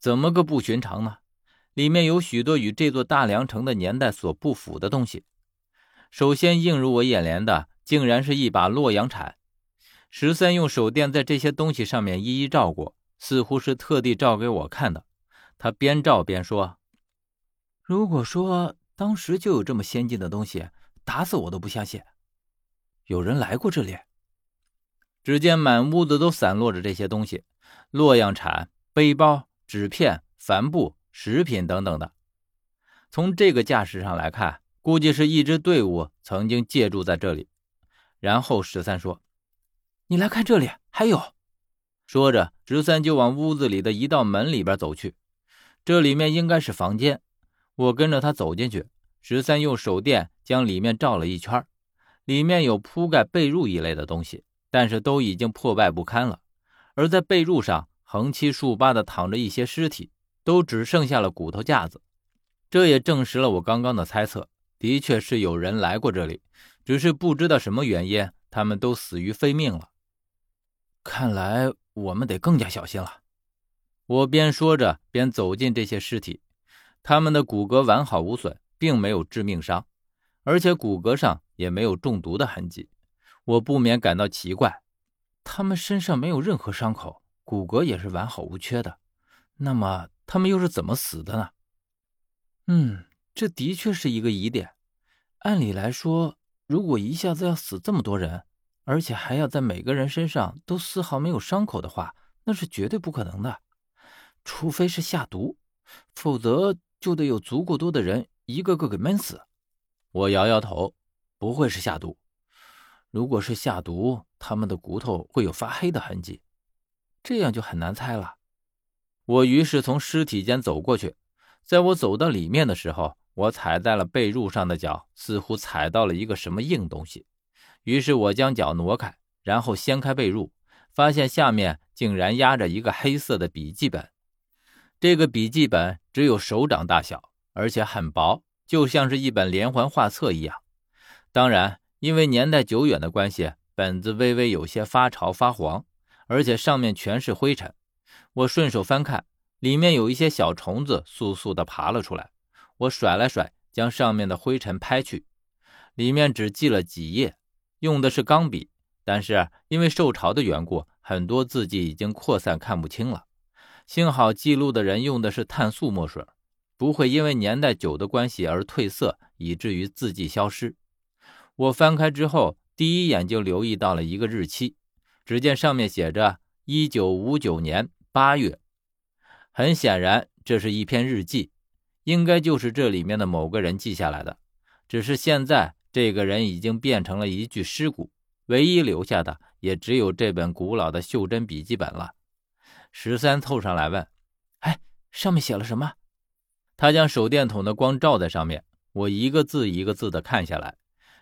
怎么个不寻常呢？里面有许多与这座大梁城的年代所不符的东西。首先映入我眼帘的，竟然是一把洛阳铲。十三用手电在这些东西上面一一照过，似乎是特地照给我看的。他边照边说：“如果说当时就有这么先进的东西，打死我都不相信。有人来过这里。”只见满屋子都散落着这些东西：洛阳铲、背包、纸片、帆布、食品等等的。从这个架势上来看，估计是一支队伍曾经借住在这里。然后十三说：“你来看这里，还有。”说着，十三就往屋子里的一道门里边走去。这里面应该是房间。我跟着他走进去。十三用手电将里面照了一圈，里面有铺盖被褥一类的东西。但是都已经破败不堪了，而在被褥上横七竖八的躺着一些尸体，都只剩下了骨头架子。这也证实了我刚刚的猜测，的确是有人来过这里，只是不知道什么原因，他们都死于非命了。看来我们得更加小心了。我边说着边走进这些尸体，他们的骨骼完好无损，并没有致命伤，而且骨骼上也没有中毒的痕迹。我不免感到奇怪，他们身上没有任何伤口，骨骼也是完好无缺的。那么他们又是怎么死的呢？嗯，这的确是一个疑点。按理来说，如果一下子要死这么多人，而且还要在每个人身上都丝毫没有伤口的话，那是绝对不可能的。除非是下毒，否则就得有足够多的人一个个给闷死。我摇摇头，不会是下毒。如果是下毒，他们的骨头会有发黑的痕迹，这样就很难猜了。我于是从尸体间走过去，在我走到里面的时候，我踩在了被褥上的脚似乎踩到了一个什么硬东西，于是我将脚挪开，然后掀开被褥，发现下面竟然压着一个黑色的笔记本。这个笔记本只有手掌大小，而且很薄，就像是一本连环画册一样。当然。因为年代久远的关系，本子微微有些发潮发黄，而且上面全是灰尘。我顺手翻看，里面有一些小虫子簌簌地爬了出来。我甩了甩，将上面的灰尘拍去。里面只记了几页，用的是钢笔，但是因为受潮的缘故，很多字迹已经扩散，看不清了。幸好记录的人用的是碳素墨水，不会因为年代久的关系而褪色，以至于字迹消失。我翻开之后，第一眼就留意到了一个日期，只见上面写着“一九五九年八月”。很显然，这是一篇日记，应该就是这里面的某个人记下来的。只是现在，这个人已经变成了一具尸骨，唯一留下的也只有这本古老的袖珍笔记本了。十三凑上来问：“哎，上面写了什么？”他将手电筒的光照在上面，我一个字一个字的看下来。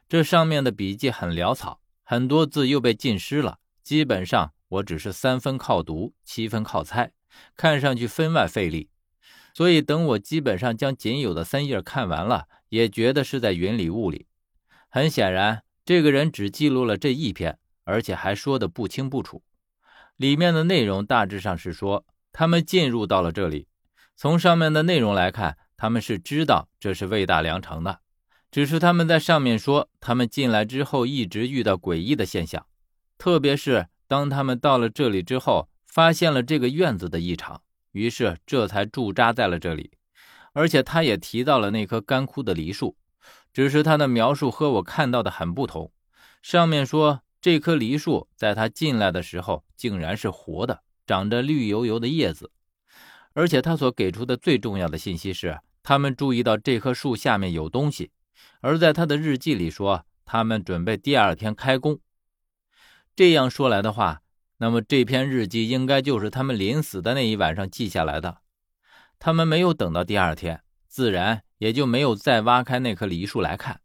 这上面的笔记很潦草，很多字又被浸湿了。基本上我只是三分靠读，七分靠猜，看上去分外费力。所以等我基本上将仅有的三页看完了，也觉得是在云里雾里。很显然，这个人只记录了这一篇，而且还说的不清不楚。里面的内容大致上是说，他们进入到了这里。从上面的内容来看，他们是知道这是魏大良城的。只是他们在上面说，他们进来之后一直遇到诡异的现象，特别是当他们到了这里之后，发现了这个院子的异常，于是这才驻扎在了这里。而且他也提到了那棵干枯的梨树，只是他的描述和我看到的很不同。上面说这棵梨树在他进来的时候竟然是活的，长着绿油油的叶子，而且他所给出的最重要的信息是，他们注意到这棵树下面有东西。而在他的日记里说，他们准备第二天开工。这样说来的话，那么这篇日记应该就是他们临死的那一晚上记下来的。他们没有等到第二天，自然也就没有再挖开那棵梨树来看。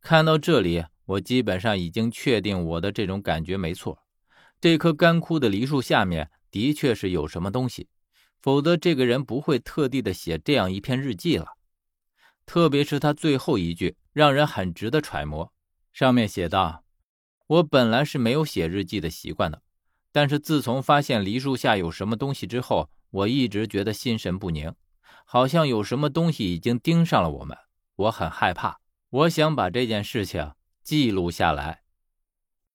看到这里，我基本上已经确定我的这种感觉没错。这棵干枯的梨树下面的确是有什么东西，否则这个人不会特地的写这样一篇日记了。特别是他最后一句，让人很值得揣摩。上面写道：“我本来是没有写日记的习惯的，但是自从发现梨树下有什么东西之后，我一直觉得心神不宁，好像有什么东西已经盯上了我们。我很害怕，我想把这件事情记录下来。